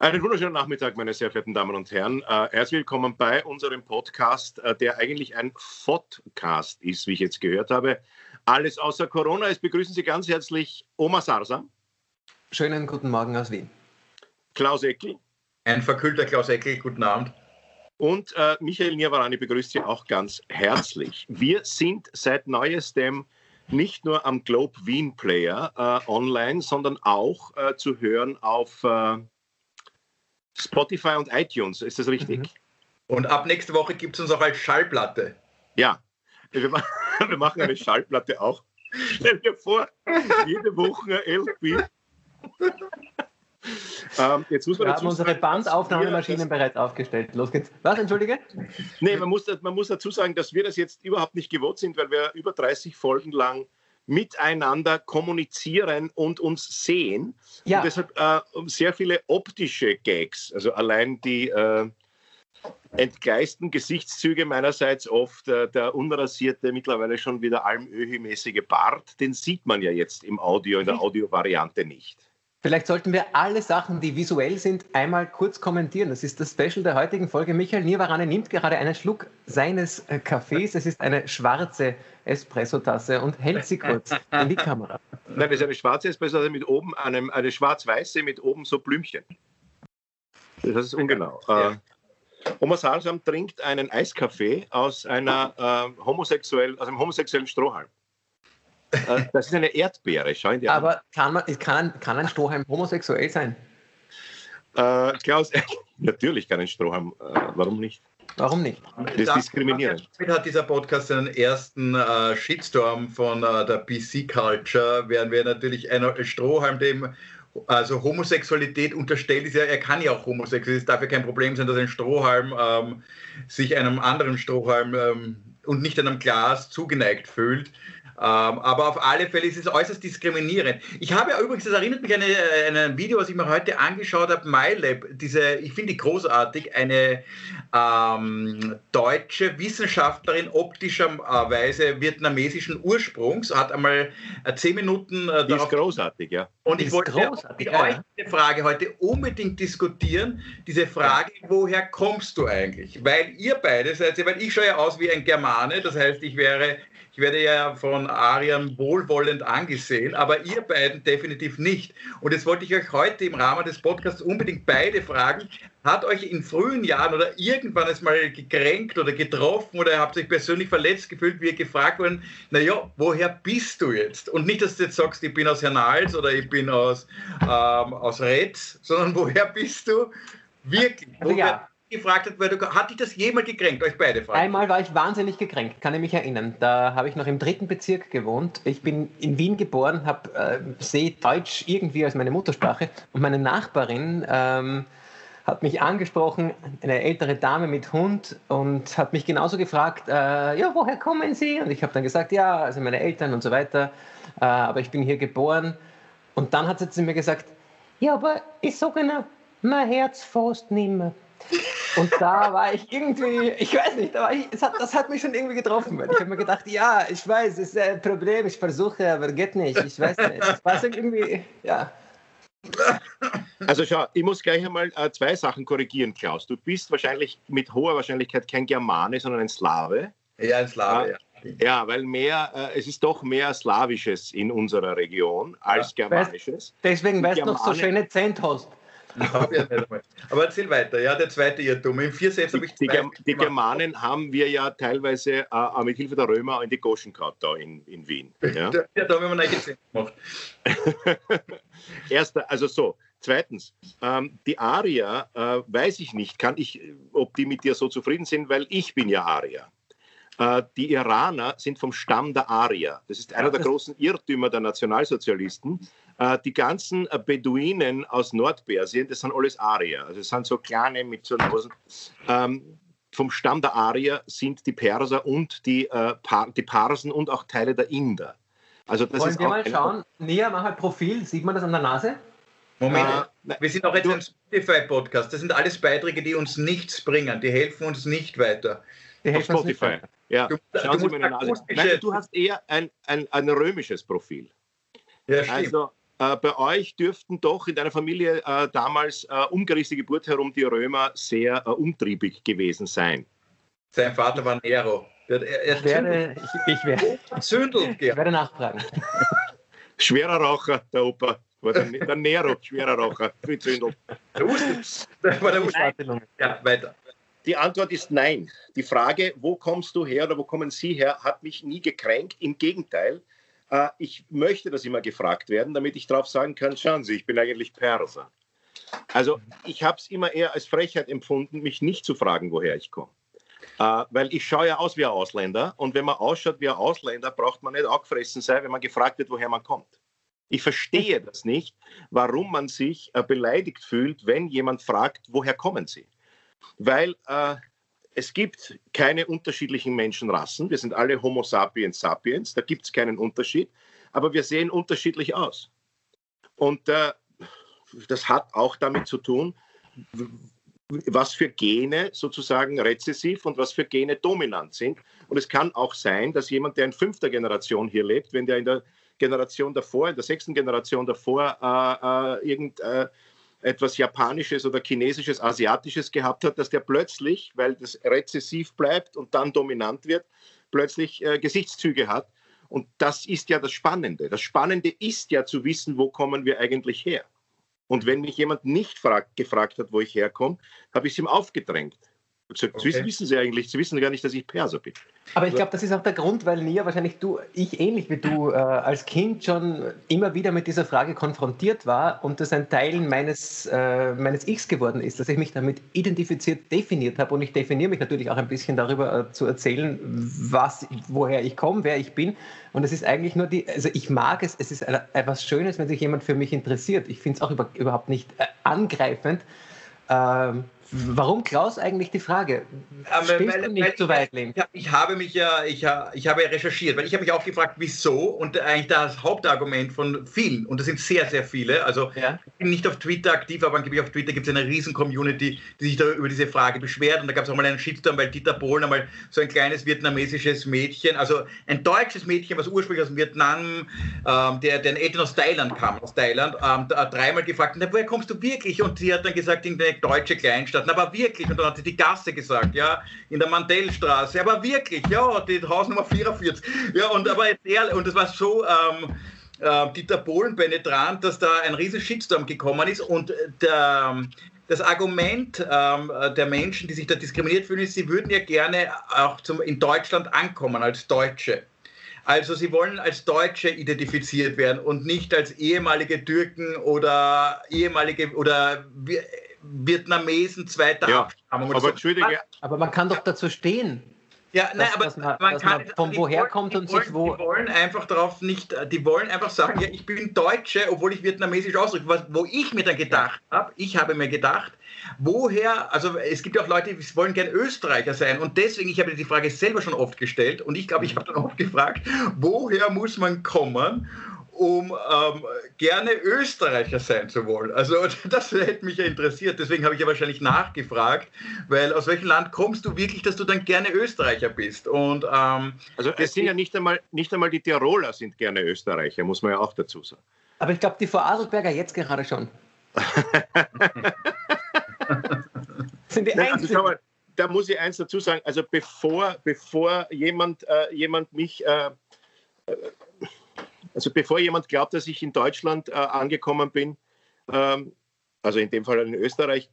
Einen wunderschönen Nachmittag, meine sehr verehrten Damen und Herren. Äh, herzlich willkommen bei unserem Podcast, äh, der eigentlich ein Podcast ist, wie ich jetzt gehört habe. Alles außer Corona. Es begrüßen Sie ganz herzlich Oma Sarsam. Schönen guten Morgen aus Wien. Klaus Eckel. Ein verkühlter Klaus Eckel, guten Abend. Und äh, Michael Nirvarani begrüßt Sie auch ganz herzlich. Wir sind seit neuestem nicht nur am Globe Wien Player äh, online, sondern auch äh, zu hören auf äh, Spotify und iTunes, ist das richtig? Mhm. Und ab nächste Woche gibt es uns auch als Schallplatte. Ja, wir, wir machen eine Schallplatte auch. Stell dir vor, jede Woche ein LP. ähm, jetzt muss man wir haben unsere Bandaufnahmemaschinen bereits aufgestellt. Los geht's. Was, entschuldige? Nee, man muss, man muss dazu sagen, dass wir das jetzt überhaupt nicht gewohnt sind, weil wir über 30 Folgen lang miteinander kommunizieren und uns sehen. Ja. Und deshalb äh, sehr viele optische Gags. Also allein die äh, entgleisten Gesichtszüge meinerseits oft, äh, der unrasierte, mittlerweile schon wieder almöhi-mäßige Bart, den sieht man ja jetzt im Audio, in der Audiovariante nicht. Vielleicht sollten wir alle Sachen, die visuell sind, einmal kurz kommentieren. Das ist das Special der heutigen Folge. Michael Nirvarane nimmt gerade einen Schluck seines äh, Kaffees. Es ist eine schwarze Espressotasse und hält sie kurz in die Kamera. Nein, das ist eine schwarze Espressotasse mit oben einem, eine schwarz-weiße mit oben so Blümchen. Das ist ungenau. Ja. Äh, Oma Salsam trinkt einen Eiskaffee aus, einer, äh, homosexuell, aus einem homosexuellen Strohhalm. Äh, das ist eine Erdbeere, schau in die Aber kann, man, kann, kann ein Strohhalm homosexuell sein? Äh, Klaus, natürlich kann ein Strohhalm, äh, warum nicht? Warum nicht? Das ist diskriminierend. Damit hat dieser Podcast seinen ersten äh, Shitstorm von äh, der PC-Culture, während wir natürlich einen Strohhalm dem also Homosexualität unterstellt ist ja, er kann ja auch homosexuell, es darf ja kein Problem sein, dass ein Strohhalm ähm, sich einem anderen Strohhalm ähm, und nicht einem Glas zugeneigt fühlt. Ähm, aber auf alle Fälle ist es äußerst diskriminierend. Ich habe ja übrigens, das erinnert mich an ein, ein Video, was ich mir heute angeschaut habe, MyLab, diese, ich finde die großartig, eine ähm, deutsche Wissenschaftlerin optischerweise vietnamesischen Ursprungs, hat einmal äh, zehn Minuten äh, darauf... ist großartig, ja. Und ich wollte mit ja. euch diese Frage heute unbedingt diskutieren, diese Frage, ja. woher kommst du eigentlich? Weil ihr beide seid, weil ich schaue ja aus wie ein Germane, das heißt, ich wäre ich werde ja von Arian wohlwollend angesehen, aber ihr beiden definitiv nicht. Und jetzt wollte ich euch heute im Rahmen des Podcasts unbedingt beide fragen, hat euch in frühen Jahren oder irgendwann es mal gekränkt oder getroffen oder habt euch persönlich verletzt gefühlt, wie ihr gefragt wurden, naja, woher bist du jetzt? Und nicht, dass du jetzt sagst, ich bin aus Hernals oder ich bin aus, ähm, aus Retz, sondern woher bist du wirklich? Also woher, ja gefragt hat, weil du, hat dich das jemals gekränkt, euch beide fragen? Einmal war ich wahnsinnig gekränkt, kann ich mich erinnern. Da habe ich noch im dritten Bezirk gewohnt. Ich bin in Wien geboren, habe äh, sehe Deutsch irgendwie als meine Muttersprache und meine Nachbarin ähm, hat mich angesprochen, eine ältere Dame mit Hund und hat mich genauso gefragt, äh, ja, woher kommen Sie? Und ich habe dann gesagt, ja, also meine Eltern und so weiter, äh, aber ich bin hier geboren. Und dann hat sie zu mir gesagt, ja, aber ich sage Ihnen, mein Herz fast nicht mehr. Und da war ich irgendwie, ich weiß nicht, aber ich, hat, das hat mich schon irgendwie getroffen. Weil ich habe mir gedacht, ja, ich weiß, es ist ein Problem, ich versuche, aber geht nicht. Ich weiß nicht. Das war irgendwie, ja. Also schau, ich muss gleich einmal äh, zwei Sachen korrigieren, Klaus. Du bist wahrscheinlich mit hoher Wahrscheinlichkeit kein Germane, sondern ein Slave. Ja, ein Slave, ja. Ja, weil mehr, äh, es ist doch mehr Slawisches in unserer Region als ja. Germanisches. Deswegen, weil du noch so schöne Zent hast. Aber erzähl weiter, ja, der zweite Irrtum. Im Viersätze habe ich die, die Germanen haben wir ja teilweise äh, mit Hilfe der Römer in die Goschen gehabt da in, in Wien. Ja, ja da haben wir neue Zähne gemacht. Erster, also so. Zweitens, ähm, die Arier, äh, weiß ich nicht, kann ich, ob die mit dir so zufrieden sind, weil ich bin ja Arier. Äh, die Iraner sind vom Stamm der Arier. Das ist einer der großen Irrtümer der Nationalsozialisten. Äh, die ganzen äh, Beduinen aus Nordpersien, das sind alles Arier. Also das sind so kleine mit so Nosen. Ähm, vom Stamm der Arier sind die Perser und die, die Parsen und auch Teile der Inder. Also das Wollen ist wir mal schauen, näher mach ein Profil, sieht man das an der Nase? Moment, äh, wir sind auch jetzt ein Spotify-Podcast. Das sind alles Beiträge, die uns nichts bringen. Die helfen uns nicht weiter. Die helfen Auf Spotify. Nicht ja, du, schauen du Sie meine Nase. Nein, du hast eher ein, ein, ein römisches Profil. Ja, stimmt. Also, Äh, bei euch dürften doch in deiner Familie äh, damals äh, um Christi Geburt herum die Römer sehr äh, umtriebig gewesen sein. Sein Vater war Nero. Er, er ich, werde, ich, ich, werde, ich werde nachfragen. Schwerer Raucher, der Opa. War der, der Nero, schwerer Raucher, viel zündelt. Der Wusste, war der. Ja, weiter. Die Antwort ist nein. Die Frage, wo kommst du her oder wo kommen Sie her, hat mich nie gekränkt. Im Gegenteil, äh, ich möchte das immer gefragt werden, damit ich darauf sagen kann, schauen Sie, ich bin eigentlich Perser. Also ich habe es immer eher als Frechheit empfunden, mich nicht zu fragen, woher ich komme. Äh, weil ich schaue ja aus wie ein Ausländer und wenn man ausschaut wie ein Ausländer, braucht man nicht angefressen sein, wenn man gefragt wird, woher man kommt. Ich verstehe das nicht, warum man sich äh, beleidigt fühlt, wenn jemand fragt, woher kommen Sie? weil äh, es gibt keine unterschiedlichen Menschenrassen. Wir sind alle Homo sapiens sapiens, da gibt es keinen Unterschied, aber wir sehen unterschiedlich aus. Und äh, das hat auch damit zu tun, was für Gene sozusagen rezessiv und was für Gene dominant sind. Und es kann auch sein, dass jemand, der in fünfter Generation hier lebt, wenn der in der Generation davor, in der sechsten Generation davor äh, äh, irgend, äh, etwas Japanisches oder Chinesisches, Asiatisches gehabt hat, dass der plötzlich, weil das rezessiv bleibt und dann dominant wird, plötzlich äh, Gesichtszüge hat. Und das ist ja das Spannende. Das Spannende ist ja zu wissen, wo kommen wir eigentlich her. Und wenn mich jemand nicht fragt, gefragt hat, wo ich herkomme, habe ich es ihm aufgedrängt. Okay. wissen Sie eigentlich, Sie wissen gar nicht, dass ich Perser bin. Aber ich glaube, das ist auch der Grund, weil Nia, wahrscheinlich du, ich ähnlich wie du, äh, als Kind schon immer wieder mit dieser Frage konfrontiert war und das ein Teil meines, äh, meines Ichs geworden ist, dass ich mich damit identifiziert, definiert habe und ich definiere mich natürlich auch ein bisschen darüber äh, zu erzählen, was, woher ich komme, wer ich bin. Und es ist eigentlich nur die, also ich mag es, es ist etwas Schönes, wenn sich jemand für mich interessiert. Ich finde es auch über, überhaupt nicht äh, angreifend. Ähm, Warum, Klaus, eigentlich die Frage? Spielst weil, du nicht so weit, Link? Ich, ich, habe mich ja, ich, ich habe ja recherchiert, weil ich habe mich auch gefragt, wieso und eigentlich das Hauptargument von vielen, und das sind sehr, sehr viele, also ja. ich bin nicht auf Twitter aktiv, aber angeblich auf Twitter gibt es eine riesen Community, die sich da über diese Frage beschwert und da gab es auch mal einen Shitstorm, weil Dieter Bohlen einmal so ein kleines vietnamesisches Mädchen, also ein deutsches Mädchen, was ursprünglich aus Vietnam, ähm, der, der Eltern aus Thailand kam, aus Thailand, ähm, dreimal gefragt, woher kommst du wirklich? Und sie hat dann gesagt, in der deutsche Kleinstadt Stadt. Aber wirklich, und dann hat sie die Gasse gesagt, ja, in der Mandellstraße. Aber wirklich, ja, die Hausnummer 44. Ja, und aber jetzt ehrlich, und das war so. Ähm, äh, Dieter Bohlen penetrant, dass da ein riesen Shitstorm gekommen ist und der, das Argument ähm, der Menschen, die sich da diskriminiert fühlen, ist, sie würden ja gerne auch zum, in Deutschland ankommen als Deutsche. Also sie wollen als Deutsche identifiziert werden und nicht als ehemalige Türken oder ehemalige oder Vietnamesen zweiter ja, Abstammung. Aber, so. Entschuldige. aber man kann doch dazu stehen. Ja, nein, aber man, man kann man von woher wollen, kommt und wollen, sich wo. Die wollen einfach darauf nicht, die wollen einfach sagen, ja, ich bin Deutsche, obwohl ich vietnamesisch ausdrücke. Was, wo ich mir dann gedacht habe, ich habe mir gedacht, woher, also es gibt ja auch Leute, die wollen gern Österreicher sein und deswegen, ich habe die Frage selber schon oft gestellt und ich glaube, ich habe dann oft gefragt, woher muss man kommen, um ähm, gerne Österreicher sein zu wollen. Also das hätte mich ja interessiert. Deswegen habe ich ja wahrscheinlich nachgefragt, weil aus welchem Land kommst du wirklich, dass du dann gerne Österreicher bist? Und ähm, also es sind ja nicht einmal nicht einmal die Tiroler sind gerne Österreicher, muss man ja auch dazu sagen. Aber ich glaube, die Frau Adelberger jetzt gerade schon. sind die Nein, also, mal, da muss ich eins dazu sagen. Also bevor bevor jemand äh, jemand mich äh, also bevor jemand glaubt, dass ich in Deutschland äh, angekommen bin, ähm, also in dem Fall in Österreich,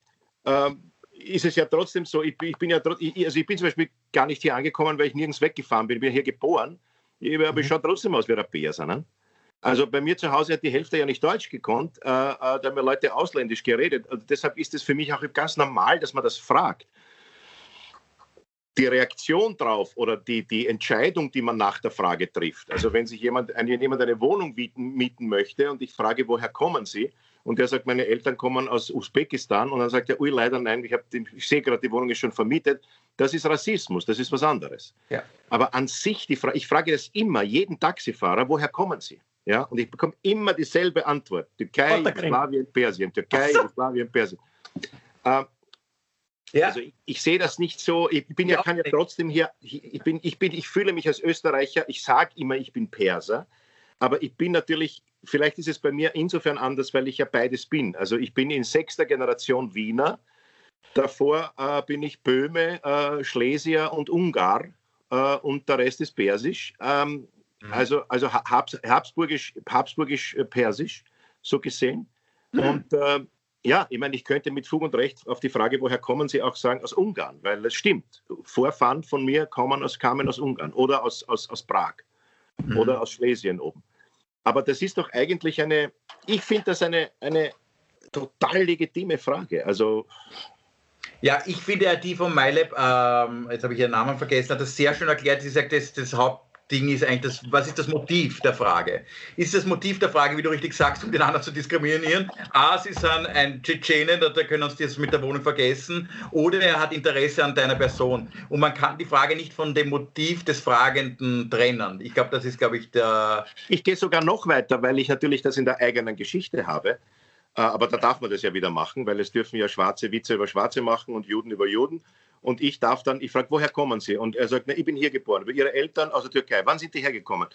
ähm, ist es ja trotzdem so, ich, ich bin ja ich, also ich bin zum Beispiel gar nicht hier angekommen, weil ich nirgends weggefahren bin, ich bin hier geboren, aber mhm. ich schaue trotzdem aus wie ein Perser. Ne? Also bei mir zu Hause hat die Hälfte ja nicht Deutsch gekonnt, äh, äh, da haben wir Leute ausländisch geredet. Also deshalb ist es für mich auch ganz normal, dass man das fragt die Reaktion drauf oder die, die Entscheidung, die man nach der Frage trifft. Also wenn sich jemand, jemand eine Wohnung mieten, mieten möchte und ich frage, woher kommen Sie? Und der sagt, meine Eltern kommen aus Usbekistan und dann sagt er, ui, leider nein, ich, ich sehe gerade, die Wohnung ist schon vermietet. Das ist Rassismus, das ist was anderes. Ja. Aber an sich, die Fra ich frage das immer, jeden Taxifahrer, woher kommen Sie? Ja, und ich bekomme immer dieselbe Antwort. Türkei, Jugoslawien, Persien. Türkei, Jugoslawien, Persien. Äh, ja. Also ich, ich, sehe das nicht so. Ich bin ja, kann ja trotzdem hier, ich bin, ich bin, ich fühle mich als Österreicher. Ich sage immer, ich bin Perser. Aber ich bin natürlich, vielleicht ist es bei mir insofern anders, weil ich ja beides bin. Also ich bin in sechster Generation Wiener. Davor äh, bin ich Böhme, äh, Schlesier und Ungar äh, und der Rest ist Persisch. Ähm, mhm. Also, also Habs, Habsburgisch, Habsburgisch äh, so gesehen. Mhm. Und äh, ja, ich meine, ich könnte mit Fug und Recht auf die Frage, woher kommen Sie, auch sagen, aus Ungarn, weil es stimmt. Vorfahren von mir kommen aus, kamen aus Ungarn oder aus, aus, aus Prag mhm. oder aus Schlesien oben. Aber das ist doch eigentlich eine, ich finde das eine, eine total legitime Frage. Also ja, ich finde ja die von MyLab, ähm, jetzt habe ich ihren Namen vergessen, hat das sehr schön erklärt. Sie sagt, das, das Hauptding ist eigentlich das, was ist das Motiv der Frage? Ist das Motiv der Frage, wie du richtig sagst, um den anderen zu diskriminieren? A, sie sind ein Tschetschene, da können uns das mit der Wohnung vergessen, oder er hat Interesse an deiner Person. Und man kann die Frage nicht von dem Motiv des Fragenden trennen. Ich glaube, das ist, glaube ich, der. Ich gehe sogar noch weiter, weil ich natürlich das in der eigenen Geschichte habe. Äh, aber da darf man das ja wieder machen, weil es dürfen ja Schwarze Witze über Schwarze machen und Juden über Juden. Und ich darf dann, ich frage, woher kommen Sie? Und er sagt, na, ich bin hier geboren. Ihre Eltern aus der Türkei, wann sind die hergekommen?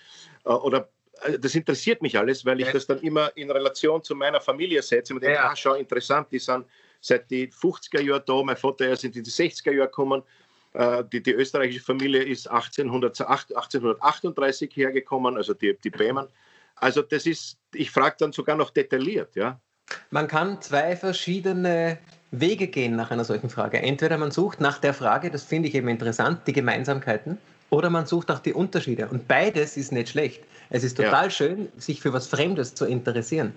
Äh, oder äh, das interessiert mich alles, weil ich das dann immer in Relation zu meiner Familie setze und denke, ja. ah, schau, interessant, die sind seit die 50er Jahren da, mein Vater er sind in die 60er Jahre gekommen. Die, die, österreichische Familie ist 1800, 1838 hergekommen, also die, die Bremen. Also das ist, ich frage dann sogar noch detailliert, ja. Man kann zwei verschiedene Wege gehen nach einer solchen Frage. Entweder man sucht nach der Frage, das finde ich eben interessant, die Gemeinsamkeiten, oder man sucht nach die Unterschiede. Und beides ist nicht schlecht. Es ist total ja. schön, sich für was Fremdes zu interessieren.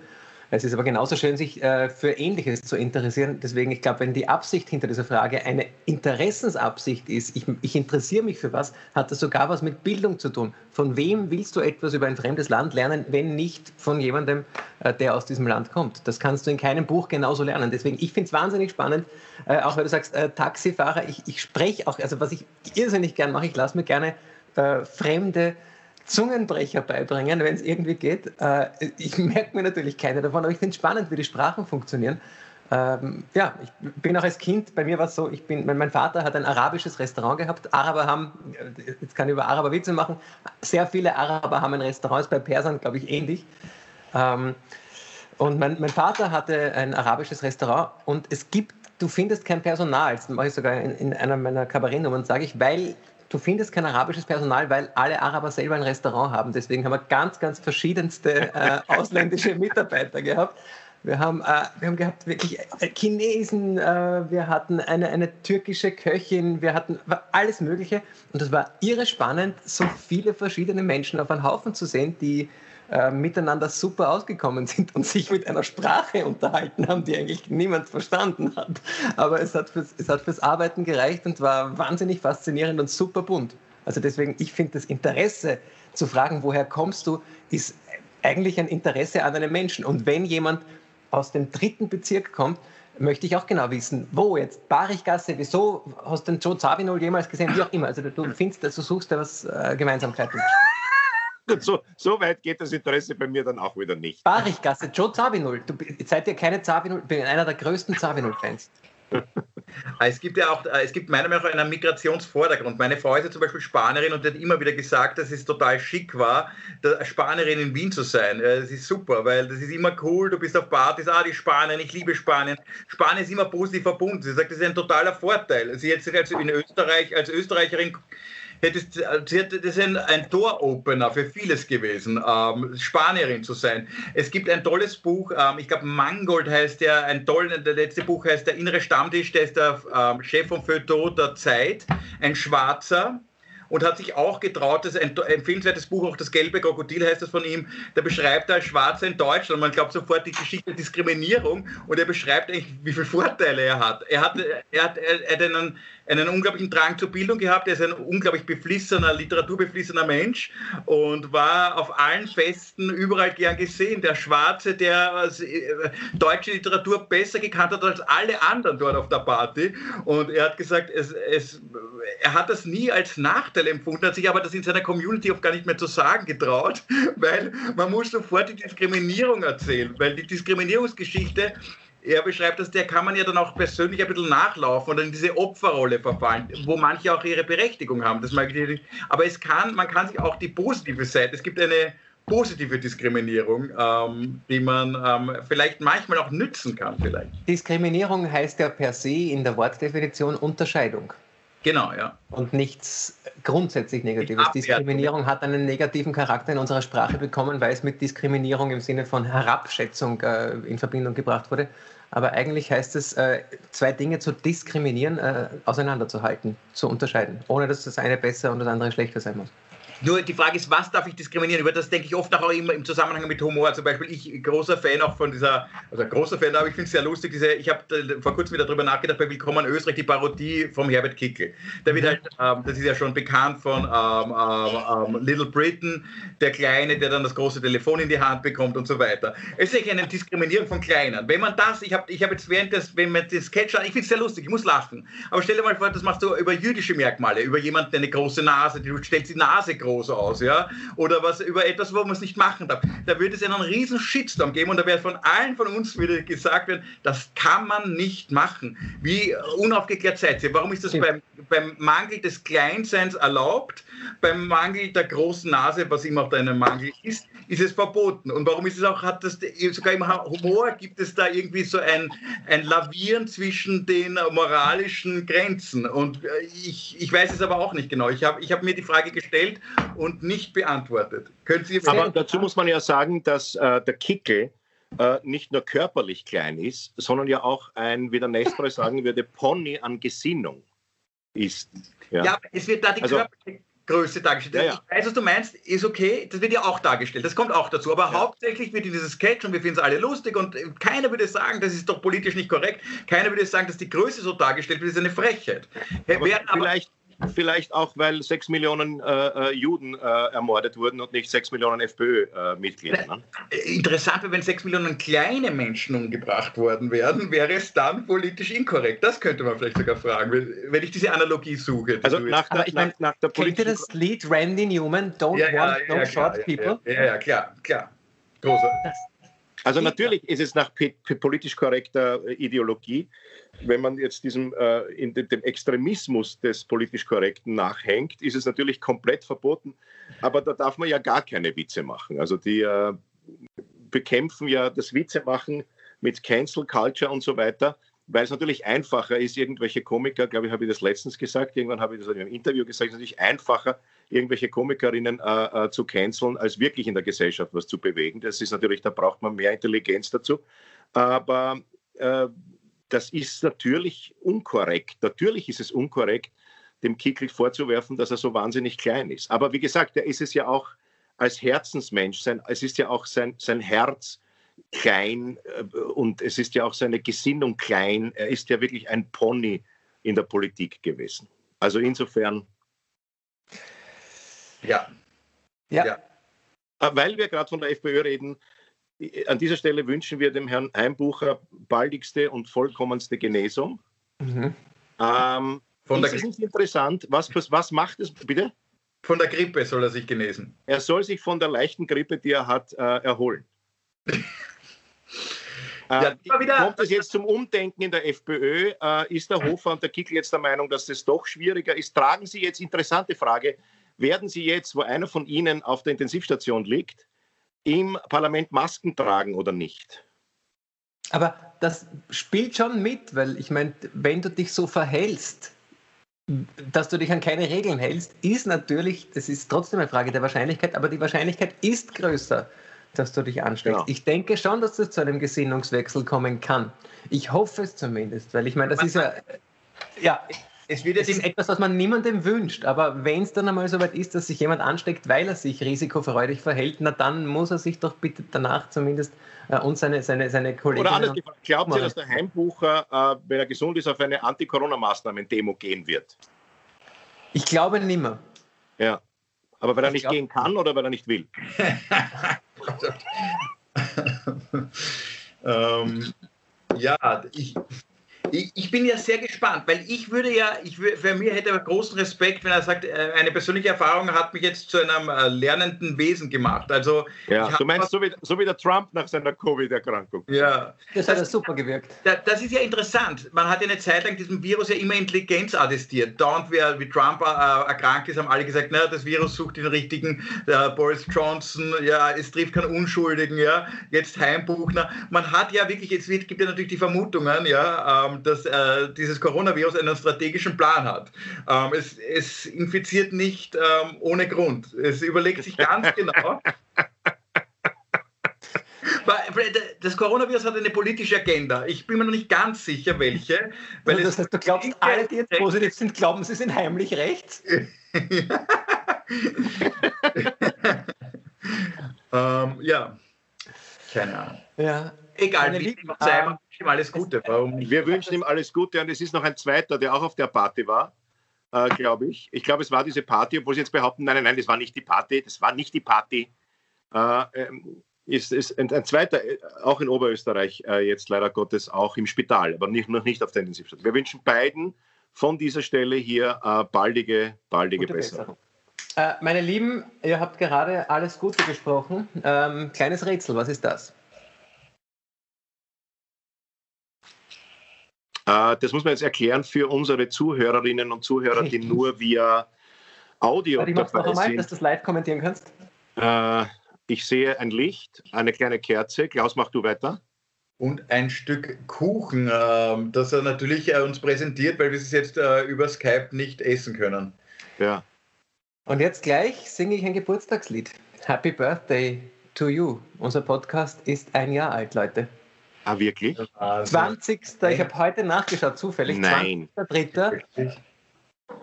Es ist aber genauso schön, sich äh, für Ähnliches zu interessieren. Deswegen, ich glaube, wenn die Absicht hinter dieser Frage eine Interessensabsicht ist, ich, ich interessiere mich für was, hat das sogar was mit Bildung zu tun. Von wem willst du etwas über ein fremdes Land lernen, wenn nicht von jemandem, äh, der aus diesem Land kommt? Das kannst du in keinem Buch genauso lernen. Deswegen, ich finde es wahnsinnig spannend, äh, auch weil du sagst, äh, Taxifahrer, ich, ich spreche auch, also was ich irrsinnig gern mache, ich lasse mir gerne äh, fremde Zungenbrecher beibringen, wenn es irgendwie geht. Äh, ich merke mir natürlich keine davon, aber ich finde es spannend, wie die Sprachen funktionieren. Ähm, ja, ich bin auch als Kind, bei mir war es so, ich bin, mein Vater hat ein arabisches Restaurant gehabt. Araber haben, äh, jetzt kann ich über Araber Witze machen, sehr viele Araber haben ein Restaurant, ist bei Persern, glaube ich, ähnlich. Ähm, und mein, mein Vater hatte ein arabisches Restaurant und es gibt, du findest kein Personal. Das mache ich sogar in, in einer meiner Kabarettnummern, sage ich, weil du findest kein arabisches Personal, weil alle Araber selber ein Restaurant haben. Deswegen haben wir ganz, ganz verschiedenste äh, ausländische Mitarbeiter gehabt. Wir haben, äh, wir haben gehabt wirklich äh, Chinesen, äh, wir hatten eine, eine türkische Köchin, wir hatten alles Mögliche. Und das war irre spannend, so viele verschiedene Menschen auf einen Haufen zu sehen, die äh, miteinander super ausgekommen sind und sich mit einer Sprache unterhalten haben, die eigentlich niemand verstanden hat. Aber es hat fürs, es hat fürs Arbeiten gereicht und war wahnsinnig faszinierend und super bunt. Also deswegen, ich finde das Interesse zu fragen, woher kommst du, ist eigentlich ein Interesse an einem Menschen. Und wenn jemand aus dem dritten Bezirk kommt, möchte ich auch genau wissen, wo jetzt, Barichgasse, wieso, hast du den Joe Zawinul jemals gesehen, wie auch immer. Also du findest, du suchst da was äh, Gemeinsamkeiten. So, so weit geht das Interesse bei mir dann auch wieder nicht. Barichgasse, Joe Zawinul. Du seid ja keine Zawinul, ich bin einer der größten Zawinul-Fans. Es gibt ja auch, es gibt meiner Meinung nach einen Migrationsvordergrund. Meine Frau ist ja zum Beispiel Spanierin und hat immer wieder gesagt, dass es total schick war, Spanierin in Wien zu sein. Das ist super, weil das ist immer cool, du bist auf Partys, ah, die Spanien, ich liebe Spanien. Spanien ist immer positiv verbunden. Sie sagt, das ist ein totaler Vorteil. Sie jetzt als in Österreich, als Österreicherin hättest, das ist ein, Door-Opener für vieles gewesen, ähm, Spanierin zu sein. Es gibt ein tolles Buch, ähm, ich glaube Mangold heißt der, ein tolles, der letzte Buch heißt Der innere Stammtisch, der ist der ähm, Chef vom Feuilleton der Zeit, ein Schwarzer, und hat sich auch getraut, das ein empfehlenswertes Buch, auch das gelbe Krokodil heißt das von ihm, da beschreibt als Schwarzer in Deutschland, man glaubt sofort die Geschichte der Diskriminierung und er beschreibt eigentlich, wie viele Vorteile er hat. Er hat, er hat, er hat einen, einen unglaublichen Drang zur Bildung gehabt. Er ist ein unglaublich beflissener, literaturbeflissener Mensch und war auf allen Festen überall gern gesehen. Der Schwarze, der äh, deutsche Literatur besser gekannt hat als alle anderen dort auf der Party. Und er hat gesagt, es, es, er hat das nie als Nachteil empfunden, hat sich aber das in seiner Community auch gar nicht mehr zu sagen getraut, weil man muss sofort die Diskriminierung erzählen, weil die Diskriminierungsgeschichte er beschreibt das, der kann man ja dann auch persönlich ein bisschen nachlaufen und in diese Opferrolle verfallen, wo manche auch ihre Berechtigung haben. Das mag ich nicht. Aber es kann, man kann sich auch die positive Seite, es gibt eine positive Diskriminierung, ähm, die man ähm, vielleicht manchmal auch nützen kann. Vielleicht. Diskriminierung heißt ja per se in der Wortdefinition Unterscheidung. Genau, ja. Und nichts grundsätzlich Negatives. Diskriminierung hat einen negativen Charakter in unserer Sprache bekommen, weil es mit Diskriminierung im Sinne von Herabschätzung äh, in Verbindung gebracht wurde. Aber eigentlich heißt es, äh, zwei Dinge zu diskriminieren, äh, auseinanderzuhalten, zu unterscheiden, ohne dass das eine besser und das andere schlechter sein muss. Nur die Frage ist, was darf ich diskriminieren? Über das denke ich oft auch immer im Zusammenhang mit Humor. Zum Beispiel, ich großer Fan auch von dieser, also großer Fan, aber ich finde es sehr lustig, diese, ich habe vor kurzem wieder darüber nachgedacht, bei Willkommen Österreich, die Parodie vom Herbert Kickel. Der wird mhm. halt, ähm, das ist ja schon bekannt von ähm, ähm, ähm, Little Britain, der Kleine, der dann das große Telefon in die Hand bekommt und so weiter. Es ist eigentlich eine Diskriminierung von Kleinen. Wenn man das, ich habe ich hab jetzt während des, wenn man das Sketch an, ich finde es sehr lustig, ich muss lachen. Aber stell dir mal vor, das machst du über jüdische Merkmale, über jemanden, der eine große Nase, du stellst die Nase groß aus, ja, oder was über etwas, wo man es nicht machen darf. Da würde es einen riesen Shitstorm geben und da wäre von allen von uns wieder gesagt werden, das kann man nicht machen. Wie unaufgeklärt seid ihr? Warum ist das beim, beim Mangel des Kleinseins erlaubt, beim Mangel der großen Nase, was immer auch dein Mangel ist, ist es verboten. Und warum ist es auch, hat das sogar im Humor gibt es da irgendwie so ein, ein Lavieren zwischen den moralischen Grenzen. Und äh, ich, ich weiß es aber auch nicht genau. Ich habe ich hab mir die Frage gestellt und nicht beantwortet. Können Sie aber dazu muss man ja sagen, dass äh, der Kickel äh, nicht nur körperlich klein ist, sondern ja auch ein, wie der Nestor sagen würde, Pony an Gesinnung ist. Ja, ja es wird da die also, körperliche Größe dargestellt. Ja, ja. Ich weiß, was du meinst, ist okay, das wird ja auch dargestellt, das kommt auch dazu. Aber ja. hauptsächlich wird in dieses Sketch und wir finden es alle lustig und keiner würde sagen, das ist doch politisch nicht korrekt, keiner würde sagen, dass die Größe so dargestellt wird, das ist eine Frechheit. Aber vielleicht, Vielleicht auch, weil sechs Millionen äh, äh, Juden äh, ermordet wurden und nicht sechs Millionen FPÖ-Mitglieder. Ne? Interessant wäre, wenn sechs Millionen kleine Menschen umgebracht worden wären, wäre es dann politisch inkorrekt. Das könnte man vielleicht sogar fragen, wenn ich diese Analogie suche. Also nach der, ich mein, nach der Kennt ihr das Lied Randy Newman, Don't ja, Want ja, No ja, Short People? Ja, ja, klar, klar. Großer. Also natürlich ist es nach politisch korrekter Ideologie wenn man jetzt diesem, äh, in dem Extremismus des politisch Korrekten nachhängt, ist es natürlich komplett verboten. Aber da darf man ja gar keine Witze machen. Also die äh, bekämpfen ja das Witzemachen mit Cancel Culture und so weiter, weil es natürlich einfacher ist, irgendwelche Komiker, glaube ich, habe ich das letztens gesagt, irgendwann habe ich das in einem Interview gesagt, es ist natürlich einfacher, irgendwelche Komikerinnen äh, äh, zu canceln, als wirklich in der Gesellschaft was zu bewegen. Das ist natürlich, da braucht man mehr Intelligenz dazu. Aber äh, das ist natürlich unkorrekt. Natürlich ist es unkorrekt, dem Kickel vorzuwerfen, dass er so wahnsinnig klein ist. Aber wie gesagt, er ist es ja auch als Herzensmensch. Sein, es ist ja auch sein, sein Herz klein äh, und es ist ja auch seine Gesinnung klein. Er ist ja wirklich ein Pony in der Politik gewesen. Also insofern. Ja. Ja. ja. Äh, weil wir gerade von der FPÖ reden, an dieser Stelle wünschen wir dem Herrn Heimbucher baldigste und vollkommenste Genesung. Mhm. Ähm, Von der ist interessant, was, was macht es, bitte? Von der Grippe soll er sich genesen. Er soll sich von der leichten Grippe, die er hat, äh, erholen. Äh, ja, kommt es jetzt zum Umdenken in der FPÖ? Äh, ist der Hofer und der Kickel jetzt der Meinung, dass es doch schwieriger ist? Tragen Sie jetzt, interessante Frage, werden Sie jetzt, wo einer von Ihnen auf der Intensivstation liegt, im Parlament Masken tragen oder nicht. Aber das spielt schon mit, weil ich meine, wenn du dich so verhältst, dass du dich an keine Regeln hältst, ist natürlich, das ist trotzdem eine Frage der Wahrscheinlichkeit, aber die Wahrscheinlichkeit ist größer, dass du dich ansteckst. Genau. Ich denke schon, dass es zu einem Gesinnungswechsel kommen kann. Ich hoffe es zumindest, weil ich meine, das ist ja, ja, es, wird es ist etwas, was man niemandem wünscht, aber wenn es dann einmal so weit ist, dass sich jemand ansteckt, weil er sich risikofreudig verhält, na dann muss er sich doch bitte danach zumindest äh, und seine, seine, seine Kollegen. Oder anders gefragt, glaubt ihr, dass der Heimbucher, äh, wenn er gesund ist, auf eine Anti-Corona-Maßnahmen-Demo gehen wird? Ich glaube nimmer. Ja. Aber weil er nicht glaub... gehen kann oder weil er nicht will? ähm, ja, ich, Ich, ich, bin ja sehr gespannt, weil ich würde ja, ich für mir hätte er großen Respekt, wenn er sagt, äh, eine persönliche Erfahrung hat mich jetzt zu einem äh, lernenden Wesen gemacht. Also ja, du meinst so wie, so wie der Trump nach seiner Covid-Erkrankung. Ja, das hat das, super gewirkt. Das ist ja interessant. Man hat ja eine Zeit lang diesem Virus ja immer Intelligenz attestiert. Dauernd, wer wie Trump äh, erkrankt ist, haben alle gesagt, na, das Virus sucht den richtigen. Der Boris Johnson, ja, es trifft keinen Unschuldigen, ja. Jetzt Heimbuchner. Man hat ja wirklich, jetzt wird, gibt ja natürlich die Vermutungen, ja, ähm, dass äh, dieses Coronavirus einen strategischen Plan hat. Ähm, es, es, infiziert nicht ähm, ohne Grund. Es überlegt sich ganz genau. Das Coronavirus hat eine politische Agenda. Ich bin mir noch nicht ganz sicher, welche. Weil also das heißt, du glaubst, alle, die jetzt positiv sind, glauben, sie sind heimlich rechts? ähm, ja, keine Ahnung. Ja. Egal, wie Lieben, sei, ähm, ihm alles Gute. Warum? Wir wünschen ihm alles Gute und es ist noch ein zweiter, der auch auf der Party war, äh, glaube ich. Ich glaube, es war diese Party, obwohl sie jetzt behaupten, nein, nein, nein, das war nicht die Party, das war nicht die Party. Äh, ähm, ist, ist ein, ein, zweiter, äh, auch in Oberösterreich, äh, jetzt leider Gottes auch im Spital, aber nicht, noch nicht auf der Intensivstation. Wir wünschen beiden von dieser Stelle hier äh, baldige, baldige Besserung. Äh, meine Lieben, ihr habt gerade alles Gute gesprochen. Ähm, kleines Rätsel, was ist das? Das muss man jetzt erklären für unsere Zuhörerinnen und Zuhörer, die nur via Audio Warte, ich dabei noch einmal, sind. dass du das live kommentieren kannst. Äh, ich sehe ein Licht, eine kleine Kerze. Klaus, mach du weiter. Und ein Stück Kuchen, ähm, das er natürlich äh, uns präsentiert, weil wir es jetzt über Skype nicht essen können. Ja. Und jetzt gleich singe ich ein Geburtstagslied. Happy Birthday to you. Unser Podcast ist ein Jahr alt, Leute. Ah, wirklich? 20. Ich habe heute nachgeschaut, zufällig. Nein. 20.03.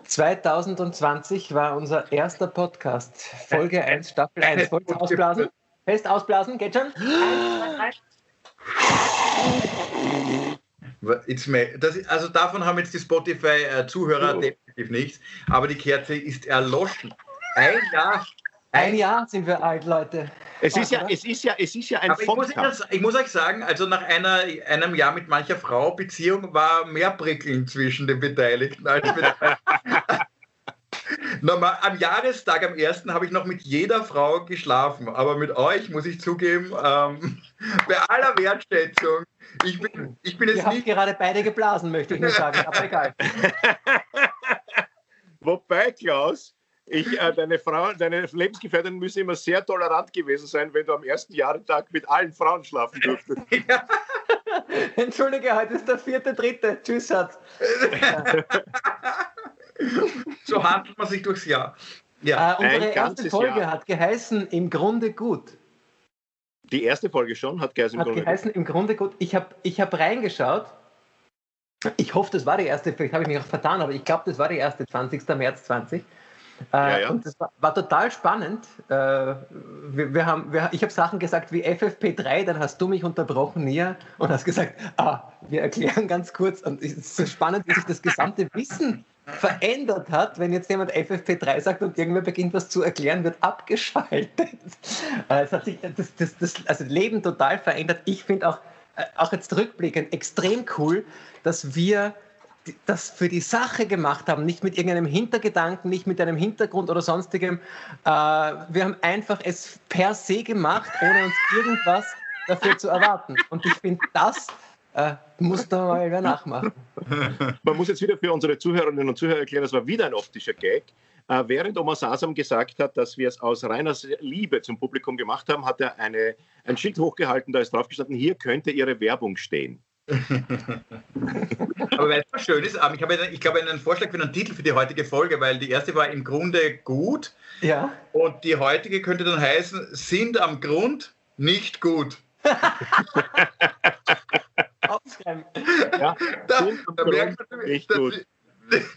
2020 war unser erster Podcast. Folge 1, Staffel 1. Voll ausblasen. Fest ausblasen, geht schon? Das, also davon haben jetzt die Spotify-Zuhörer definitiv nichts. Aber die Kerze ist erloschen. Ein Jahr ein Jahr sind wir alt, Leute. Es ist ja, es ist ja, es ist ja ein Aber ich muss, ich muss, euch sagen, also nach einer, einem Jahr mit mancher Frau Beziehung war mehr Prickeln zwischen den Beteiligten als mit Normal, am Jahrestag, am ersten, habe ich noch mit jeder Frau geschlafen. Aber mit euch muss ich zugeben, ähm, bei aller Wertschätzung, ich bin, ich bin es nicht. gerade beide geblasen, möchte ich nur sagen, aber egal. Wobei, Klaus, ich, äh, deine Frau, deine Lebensgefährtin müssen immer sehr tolerant gewesen sein, wenn du am ersten Jahrestag mit allen Frauen schlafen durftest. Ja. Entschuldige, heute ist der vierte, dritte. Tschüss, Schatz. so handelt man sich durchs Jahr. Ja. Äh, unsere erste Folge Jahr. hat geheißen Im Grunde gut. Die erste Folge schon hat geheißen Im, hat Grunde, geheißen, gut. im Grunde gut. Ich habe ich hab reingeschaut. Ich hoffe, das war die erste, vielleicht habe ich mich auch vertan, aber ich glaube, das war die erste, 20. März 20. Ja, ja. Und das war, war, total spannend. Äh, wir, wir haben, wir, ich habe Sachen gesagt wie FFP3, dann hast du mich unterbrochen, Nia, und hast gesagt, ah, wir erklären ganz kurz. Und es ist so spannend, wie sich das gesamte Wissen verändert hat, wenn jetzt jemand FFP3 sagt und irgendwer beginnt was zu erklären, wird abgeschaltet. Äh, es hat sich das, das, das also Leben total verändert. Ich finde auch, äh, auch jetzt rückblickend extrem cool, dass wir das für die Sache gemacht haben, nicht mit irgendeinem Hintergedanken, nicht mit einem Hintergrund oder sonstigem. Äh, wir haben einfach es per se gemacht, ohne uns irgendwas dafür zu erwarten. Und ich finde, das äh, muss da mal wer nachmachen. Man muss jetzt wieder für unsere Zuhörerinnen und Zuhörer erklären, das war wieder ein optischer Gag. Äh, während Omar Sasam gesagt hat, dass wir es aus reiner Liebe zum Publikum gemacht haben, hat er eine, ein Schild hochgehalten, da ist draufgestanden, hier könnte Ihre Werbung stehen. Aber weil es so schön ist, ähm, ich habe, ich glaube, einen Vorschlag für einen Titel für die heutige Folge, weil die erste war im Grunde gut. Ja. Und die heutige könnte dann heißen, sind am Grund nicht gut. Ja, da, da merkt man, nicht dass, gut.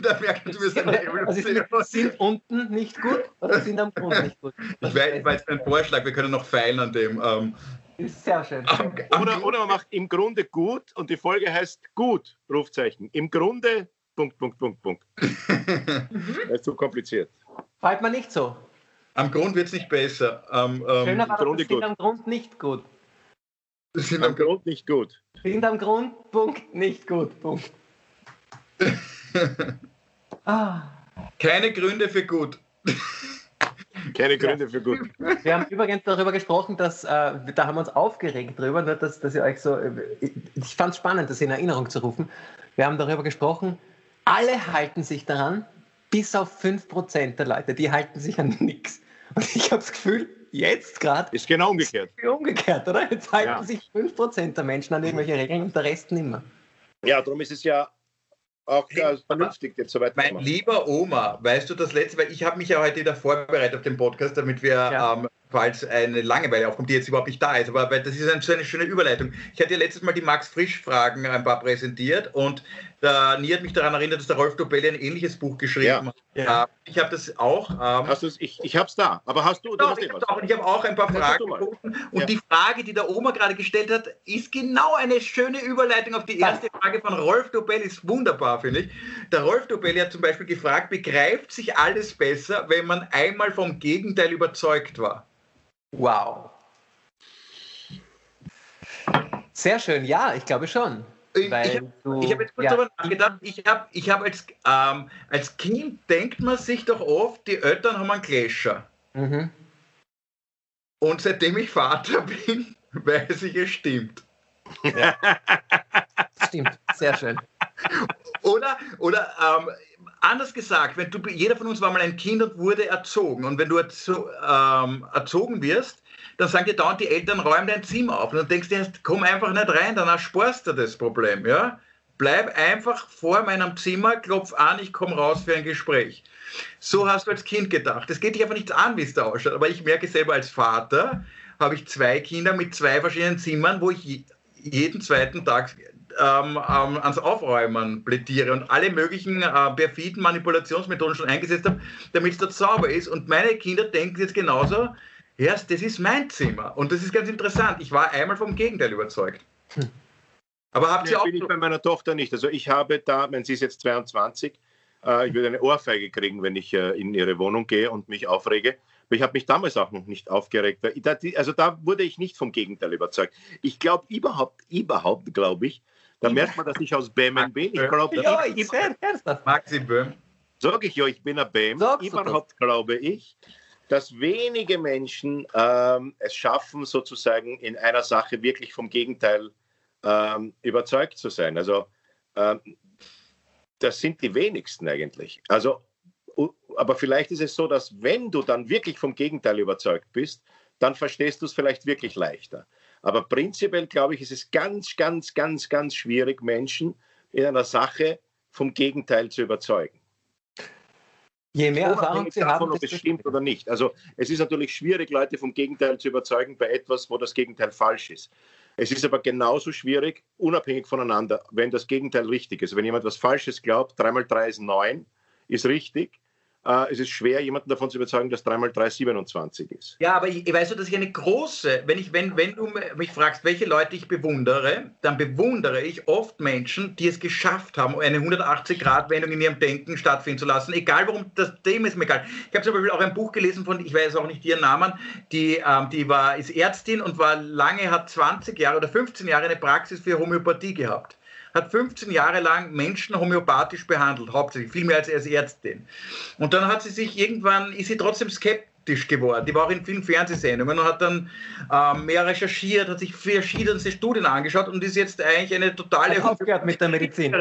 Da wir. Also sind unten nicht gut oder sind am Grund nicht gut? Ich weiß, ein Vorschlag, wir können noch feilen an dem. Ähm, ist sehr schön. Oder, oder man macht im Grunde gut und die Folge heißt gut, Rufzeichen. Im Grunde, Punkt, Punkt, Punkt, Punkt. das ist zu kompliziert. Fällt mir nicht so. Am Grund wird es nicht besser. Ähm, ähm, Schöner war, Grunde sind am Grund nicht gut. Sind am Grund nicht gut. Sind am Grund, Punkt, nicht gut, Punkt. ah. Keine Gründe für gut. Keine Gründe für gut. Wir haben übrigens darüber gesprochen, dass, äh, da haben wir uns aufgeregt drüber, ne, dass, dass ihr euch so, ich, ich fand es spannend, das in Erinnerung zu rufen. Wir haben darüber gesprochen, alle halten sich daran, bis auf 5% der Leute, die halten sich an nichts. Und ich habe das Gefühl, jetzt gerade. Ist genau umgekehrt. Ist umgekehrt, oder? Jetzt halten ja. sich 5% der Menschen an irgendwelche Regeln und der Rest nicht mehr. Ja, darum ist es ja auch äh, vernünftig jetzt soweit. Mein lieber Oma, weißt du das letzte, weil ich habe mich ja heute wieder vorbereitet auf den Podcast, damit wir ja. ähm, falls eine Langeweile aufkommt, die jetzt überhaupt nicht da ist. Aber weil das ist eine, so eine schöne Überleitung. Ich hatte ja letztes Mal die Max Frisch-Fragen ein paar präsentiert und der Nie hat mich daran erinnert, dass der Rolf Dobelli ein ähnliches Buch geschrieben hat. Ja. Äh, ich habe das auch. Ähm, hast ich ich habe es da, aber hast du? Doch, ich habe hab auch ein paar Fragen gefunden. Und ja. die Frage, die der Oma gerade gestellt hat, ist genau eine schöne Überleitung auf die erste Frage von Rolf Dobelli. Ist wunderbar, finde ich. Der Rolf Dobelli hat zum Beispiel gefragt, begreift sich alles besser, wenn man einmal vom Gegenteil überzeugt war? Wow. Sehr schön, ja, ich glaube schon. Ich, ich habe hab jetzt kurz ja. darüber nachgedacht, ich habe ich hab als, ähm, als Kind denkt man sich doch oft, die Eltern haben einen Gläscher. Mhm. Und seitdem ich Vater bin, weiß ich, es stimmt. Ja. stimmt, sehr schön. Oder, oder ähm, anders gesagt, wenn du, jeder von uns war mal ein Kind und wurde erzogen. Und wenn du erzo, ähm, erzogen wirst, dann sagen dir dauernd die Eltern, räum dein Zimmer auf. Und dann denkst du, komm einfach nicht rein, dann ersparst du das Problem. Ja? Bleib einfach vor meinem Zimmer, klopf an, ich komme raus für ein Gespräch. So hast du als Kind gedacht. Es geht dich einfach nichts an, wie es da ausschaut. Aber ich merke selber als Vater, habe ich zwei Kinder mit zwei verschiedenen Zimmern, wo ich jeden zweiten Tag ähm, ähm, ans Aufräumen plädiere und alle möglichen äh, perfiden Manipulationsmethoden schon eingesetzt habe, damit es dort sauber ist. Und meine Kinder denken jetzt genauso, ja, das ist mein Zimmer. Und das ist ganz interessant. Ich war einmal vom Gegenteil überzeugt. Hm. Aber habt ihr auch. bin ich bei meiner Tochter nicht. Also ich habe da, wenn sie ist jetzt 22, äh, ich würde eine Ohrfeige kriegen, wenn ich äh, in ihre Wohnung gehe und mich aufrege. Aber ich habe mich damals auch noch nicht aufgeregt. Da, also da wurde ich nicht vom Gegenteil überzeugt. Ich glaube überhaupt, überhaupt glaube ich, da merkt man, dass ich aus Böhmen bin. Ich glaube, ja, ich, ich Maxi Böhm. Sag ich ja, ich bin ein Böhm. Überhaupt glaube ich, dass wenige Menschen ähm, es schaffen, sozusagen in einer Sache wirklich vom Gegenteil ähm, überzeugt zu sein. Also ähm, das sind die wenigsten eigentlich. Also, aber vielleicht ist es so, dass wenn du dann wirklich vom Gegenteil überzeugt bist, dann verstehst du es vielleicht wirklich leichter. Aber prinzipiell, glaube ich, ist es ganz, ganz, ganz, ganz schwierig, Menschen in einer Sache vom Gegenteil zu überzeugen. Je mehr Erfahrung sie haben, ob es stimmt oder nicht. Also es ist natürlich schwierig, Leute vom Gegenteil zu überzeugen bei etwas, wo das Gegenteil falsch ist. Es ist aber genauso schwierig, unabhängig voneinander, wenn das Gegenteil richtig ist. Wenn jemand was Falsches glaubt, 3 mal 3 ist 9, ist richtig, äh, es ist schwer, jemanden davon zu überzeugen, dass 3x3 27 ist. Ja, aber ich, weiß, dass ich eine große, wenn, ich, wenn, wenn du mich fragst, welche Leute ich bewundere, dann bewundere ich oft Menschen, die es geschafft haben, eine 180-Grad-Wendung in ihrem Denken stattfinden zu lassen. Egal warum, das Thema ist mir egal. Ich habe zum Beispiel auch ein Buch gelesen von, ich weiß auch nicht ihren Namen, die, ähm, die war, ist Ärztin und war lange, hat 20 Jahre oder 15 Jahre eine Praxis für Homöopathie gehabt hat 15 Jahre lang Menschen homöopathisch behandelt, hauptsächlich, viel mehr als als Ärztin. Und dann hat sie sich irgendwann, ist sie trotzdem skeptisch geworden. Die war auch in vielen Fernsehsendungen und hat dann äh, mehr recherchiert, hat sich verschiedenste Studien angeschaut und ist jetzt eigentlich eine totale... Aufgehört mit der Medizin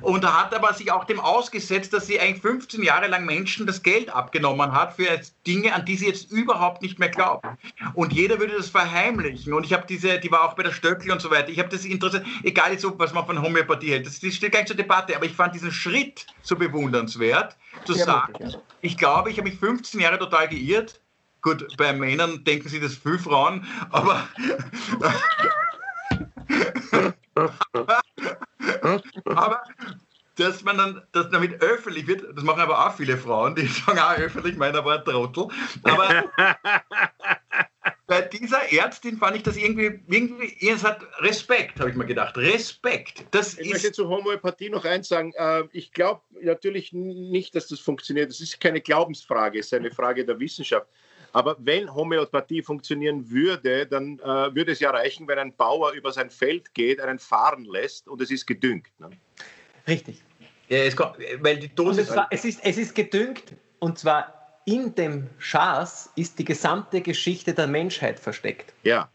und hat aber sich auch dem ausgesetzt, dass sie eigentlich 15 Jahre lang Menschen das Geld abgenommen hat für Dinge, an die sie jetzt überhaupt nicht mehr glauben. Und jeder würde das verheimlichen. Und ich habe diese, die war auch bei der Stöckel und so weiter. Ich habe das interessiert, egal jetzt, was man von Homöopathie hält, das, das steht gar nicht zur Debatte, aber ich fand diesen Schritt so bewundernswert, zu Sehr sagen, mutig, ja. ich glaube, ich habe mich 15 Jahre total geirrt. Gut, bei Männern denken sie das viel Frauen, aber aber dass man dann, dass damit öffentlich wird, das machen aber auch viele Frauen, die sagen auch öffentlich, meiner war ein Trottel. Aber bei dieser Ärztin fand ich das irgendwie, irgendwie es hat Respekt, habe ich mir gedacht. Respekt. Das ich ist möchte zu Homöopathie noch eins sagen. Äh, ich glaube natürlich nicht, dass das funktioniert. Das ist keine Glaubensfrage, es ist eine Frage der Wissenschaft. Aber wenn Homöopathie funktionieren würde, dann äh, würde es ja reichen, wenn ein Bauer über sein Feld geht, einen fahren lässt und es ist gedüngt. Ne? Richtig. Ja, es, kommt, weil die Dosis. Es, war, es, ist, es ist gedüngt und zwar in dem Schaß ist die gesamte Geschichte der Menschheit versteckt. Ja.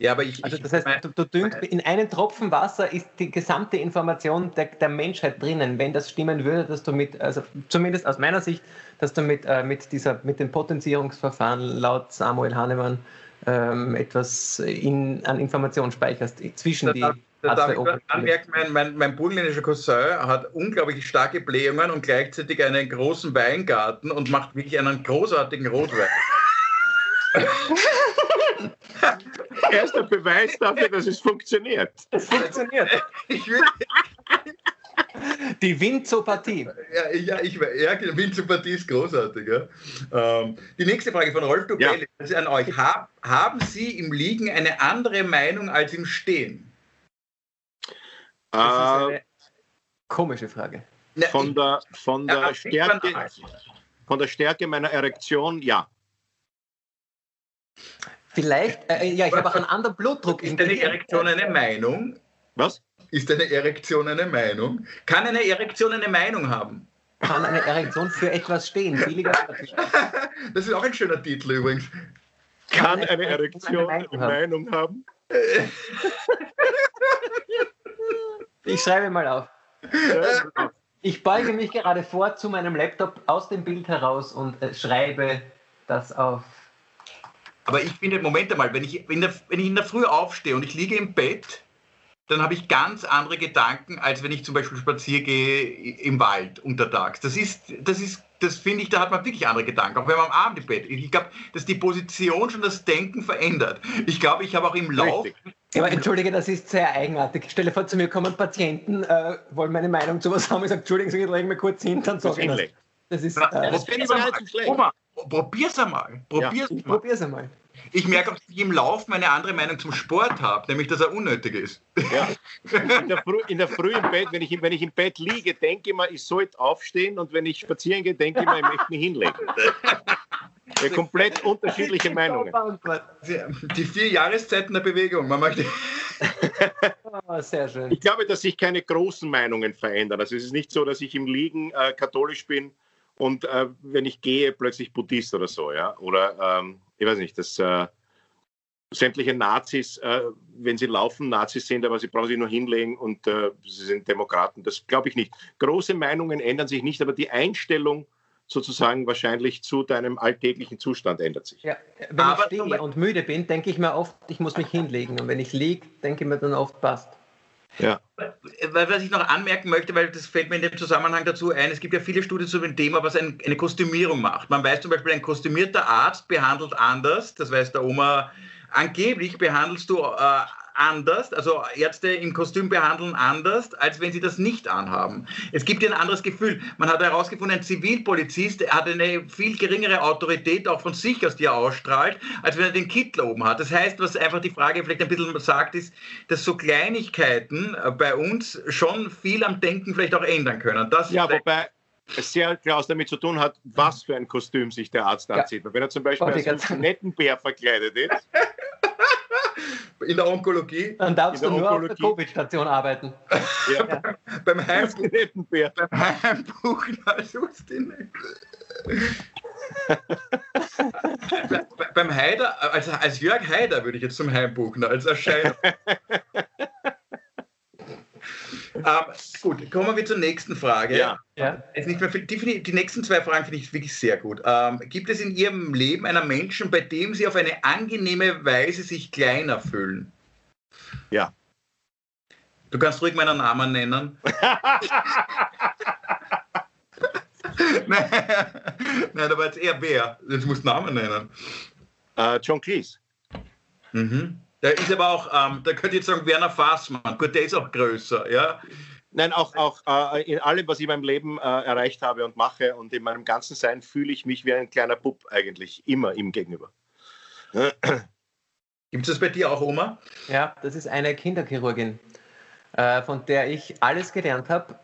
Ja, aber ich. Also das heißt, du, du düngst, in einem Tropfen Wasser ist die gesamte Information der, der, Menschheit drinnen. Wenn das stimmen würde, dass du mit, also zumindest aus meiner Sicht, dass du mit, äh, mit, dieser, mit dem Potenzierungsverfahren laut Samuel Hahnemann ähm, etwas in, an Information speicherst zwischen da die. Da darf ich anmerken, mein, mein, mein burgenländischer Cousin hat unglaublich starke Blähungen und gleichzeitig einen großen Weingarten und macht wirklich einen großartigen Rotwein. Erster Beweis dafür, dass es funktioniert. Es funktioniert. Die Winzopathie. Ja, ja, ich, ja die Winzopathie ist großartig. Ja. Ähm, die nächste Frage von Rolf Dubelli ja. ist an euch. Hab, haben Sie im Liegen eine andere Meinung als im Stehen? Das ist eine äh, komische Frage. Von der, von der, Stärke, von der Stärke meiner Erektion, ja. Vielleicht, äh, ja, ich habe auch einen anderen Blutdruck. Ist eine Erektion eine Meinung? Was? Ist eine Erektion eine Meinung? Kann eine Erektion eine Meinung haben? Kann eine Erektion für etwas stehen? das ist auch ein schöner Titel übrigens. Kann eine Erektion eine Meinung haben? Ich schreibe mal auf. Ich beuge mich gerade vor zu meinem Laptop aus dem Bild heraus und äh, schreibe das auf. Aber ich finde, Moment einmal, wenn ich, wenn, der, wenn ich in der Früh aufstehe und ich liege im Bett, dann habe ich ganz andere Gedanken, als wenn ich zum Beispiel spazieren gehe im Wald untertags. Das ist, das ist, das finde ich, da hat man wirklich andere Gedanken, auch wenn man am Abend im Bett ist. Ich glaube, dass die Position schon das Denken verändert. Ich glaube, ich habe auch im Lauf. Ja, aber entschuldige, das ist sehr eigenartig. Stelle vor, zu mir kommen Patienten, äh, wollen meine Meinung zu was haben. Ich sage, entschuldigen Sie, ich lege mir kurz hin, dann sage ich das. Das ist. Äh, das finde ich gar nicht so schlecht. Oma, probier's einmal. Probier's, ja. ich probier's einmal. Ich merke auch, dass ich im Lauf meine andere Meinung zum Sport habe, nämlich, dass er unnötig ist. Ja. In, der Früh, in der Früh im Bett, wenn ich, wenn ich im Bett liege, denke ich mir, ich sollte aufstehen und wenn ich spazieren gehe, denke ich mir, ich möchte mich hinlegen. Ja, komplett unterschiedliche Meinungen. Die vier Jahreszeiten der Bewegung. Man möchte oh, sehr schön. Ich glaube, dass sich keine großen Meinungen verändern. Also es ist nicht so, dass ich im Liegen äh, katholisch bin und äh, wenn ich gehe, plötzlich Buddhist oder so, ja. Oder ähm, ich weiß nicht, dass äh, sämtliche Nazis, äh, wenn sie laufen, Nazis sind, aber sie brauchen sich nur hinlegen und äh, sie sind Demokraten. Das glaube ich nicht. Große Meinungen ändern sich nicht, aber die Einstellung sozusagen wahrscheinlich zu deinem alltäglichen Zustand ändert sich. Ja, wenn aber ich stehe und müde bin, denke ich mir oft, ich muss mich hinlegen. Und wenn ich liege, denke ich mir dann oft, passt. Ja. Was ich noch anmerken möchte, weil das fällt mir in dem Zusammenhang dazu ein, es gibt ja viele Studien zu dem Thema, was ein, eine Kostümierung macht. Man weiß zum Beispiel, ein kostümierter Arzt behandelt anders, das weiß der Oma, angeblich behandelst du äh, anders, also Ärzte im Kostüm behandeln anders, als wenn sie das nicht anhaben. Es gibt ein anderes Gefühl. Man hat herausgefunden, ein Zivilpolizist hat eine viel geringere Autorität auch von sich aus, die er ausstrahlt, als wenn er den Kittel oben hat. Das heißt, was einfach die Frage vielleicht ein bisschen sagt, ist, dass so Kleinigkeiten äh, bei uns schon viel am Denken vielleicht auch ändern können. Das ja, wobei es sehr klar damit zu tun hat, was für ein Kostüm sich der Arzt anzieht. Ja. Wenn er zum Beispiel als Nettenbär verkleidet ist, in der Onkologie. Dann darfst du nur Onkologie. auf der Covid-Station arbeiten. Ja. ja. beim Heimbuch, beim Heimbuch beim Haider, als, als Jörg Haider würde ich jetzt zum Heimbuchen, als Erscheinung. ähm, gut, kommen wir zur nächsten Frage. Ja. ja. Ist nicht mehr die, die, nächsten zwei Fragen finde ich wirklich sehr gut. Ähm, gibt es in Ihrem Leben einen Menschen, bei dem Sie auf eine angenehme Weise sich kleiner fühlen? Ja. Du kannst ruhig meinen Namen nennen. nein, nein, aber jetzt eher wer? Jetzt musst du Namen nennen. Uh, John Cleese. Mhm. Der ist aber auch, ähm, da könnte ich jetzt sagen, Werner Fassmann. Gut, der ist auch größer, ja. Nein, auch, auch äh, in allem, was ich in meinem Leben äh, erreicht habe und mache und in meinem ganzen Sein fühle ich mich wie ein kleiner Bub eigentlich, immer ihm gegenüber. Gibt es das bei dir auch, Oma? Ja, das ist eine Kinderchirurgin, äh, von der ich alles gelernt habe,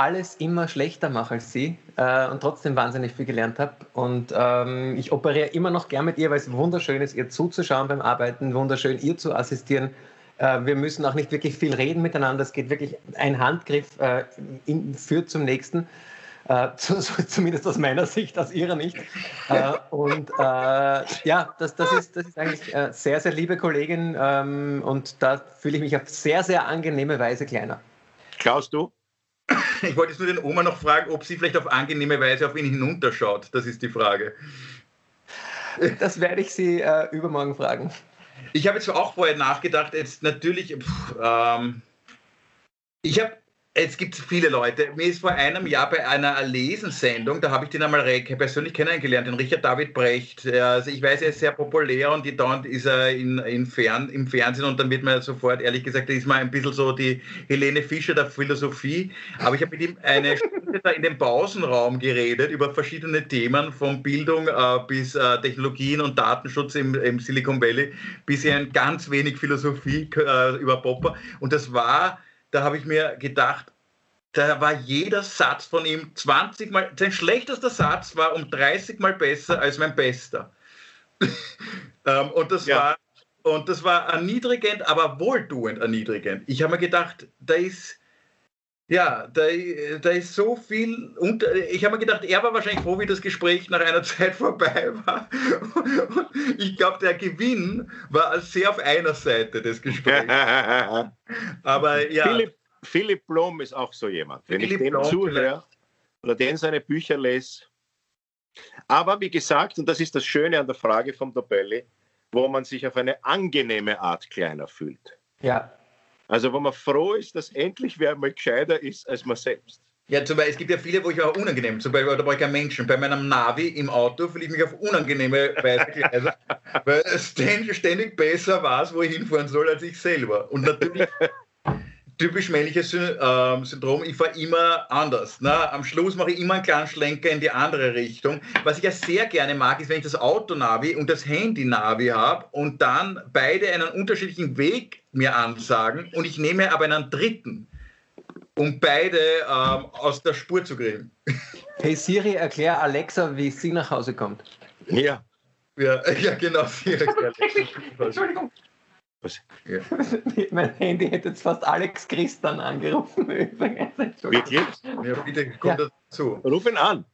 alles immer schlechter mache als sie äh, und trotzdem wahnsinnig viel gelernt habe. Und ähm, ich operiere immer noch gern mit ihr, weil es wunderschön ist, ihr zuzuschauen beim Arbeiten, wunderschön ihr zu assistieren. Äh, wir müssen auch nicht wirklich viel reden miteinander. Es geht wirklich, ein Handgriff äh, in, führt zum nächsten. Äh, zu, zu, zumindest aus meiner Sicht, aus ihrer nicht. Äh, und äh, ja, das, das, ist, das ist eigentlich sehr, sehr liebe Kollegin ähm, und da fühle ich mich auf sehr, sehr angenehme Weise kleiner. Klaus, du? Ich wollte jetzt nur den Oma noch fragen, ob sie vielleicht auf angenehme Weise auf ihn hinunterschaut. Das ist die Frage. Das werde ich sie äh, übermorgen fragen. Ich habe jetzt auch vorher nachgedacht, jetzt natürlich, pff, ähm, ich habe es gibt viele Leute. Mir ist vor einem Jahr bei einer Lesensendung, da habe ich den einmal persönlich kennengelernt, den Richard David Brecht. Also ich weiß, er ist sehr populär und die dauernd ist er in, in Fern, im Fernsehen und dann wird man sofort, ehrlich gesagt, ist man ein bisschen so die Helene Fischer der Philosophie. Aber ich habe mit ihm eine Stunde da in dem Pausenraum geredet über verschiedene Themen, von Bildung äh, bis äh, Technologien und Datenschutz im, im, Silicon Valley, bis ein ganz wenig Philosophie äh, über Popper. Und das war da habe ich mir gedacht, da war jeder Satz von ihm 20 Mal, sein schlechtester Satz war um 30 Mal besser als mein bester. ähm, und das ja. war und das war erniedrigend, aber wohltuend erniedrigend. Ich habe mir gedacht, da ist ja, da, da ist so viel. Unter ich habe mir gedacht, er war wahrscheinlich froh, wie das Gespräch nach einer Zeit vorbei war. ich glaube, der Gewinn war sehr auf einer Seite des Gesprächs. Aber ja. Philipp, Philipp Blom ist auch so jemand. Wenn Philipp ich dem zuhöre oder den seine Bücher lese. Aber wie gesagt, und das ist das Schöne an der Frage vom Dobelli, wo man sich auf eine angenehme Art kleiner fühlt. Ja. Also wo man froh ist, dass endlich wer mal gescheiter ist als man selbst. Ja, zum Beispiel, es gibt ja viele, wo ich auch unangenehm, zum Beispiel, da brauche ich keinen Menschen. Bei meinem Navi im Auto fühle ich mich auf unangenehme Weise Gleise, weil es ständig besser weiß, wo ich hinfahren soll, als ich selber. Und natürlich typisch männliches ähm, Syndrom, ich fahre immer anders. Ne? Am Schluss mache ich immer einen kleinen Schlenker in die andere Richtung. Was ich ja sehr gerne mag, ist, wenn ich das Autonavi und das Handy-Navi habe und dann beide einen unterschiedlichen Weg mir ansagen und ich nehme aber einen dritten, um beide ähm, aus der Spur zu kriegen. Hey Siri, erklär Alexa, wie sie nach Hause kommt. Ja. Ja, ja genau, Siri Entschuldigung. Was? Ja. mein Handy hätte jetzt fast Alex Christian angerufen. Wirklich? Ja, bitte, komm ja. dazu. Ruf ihn an.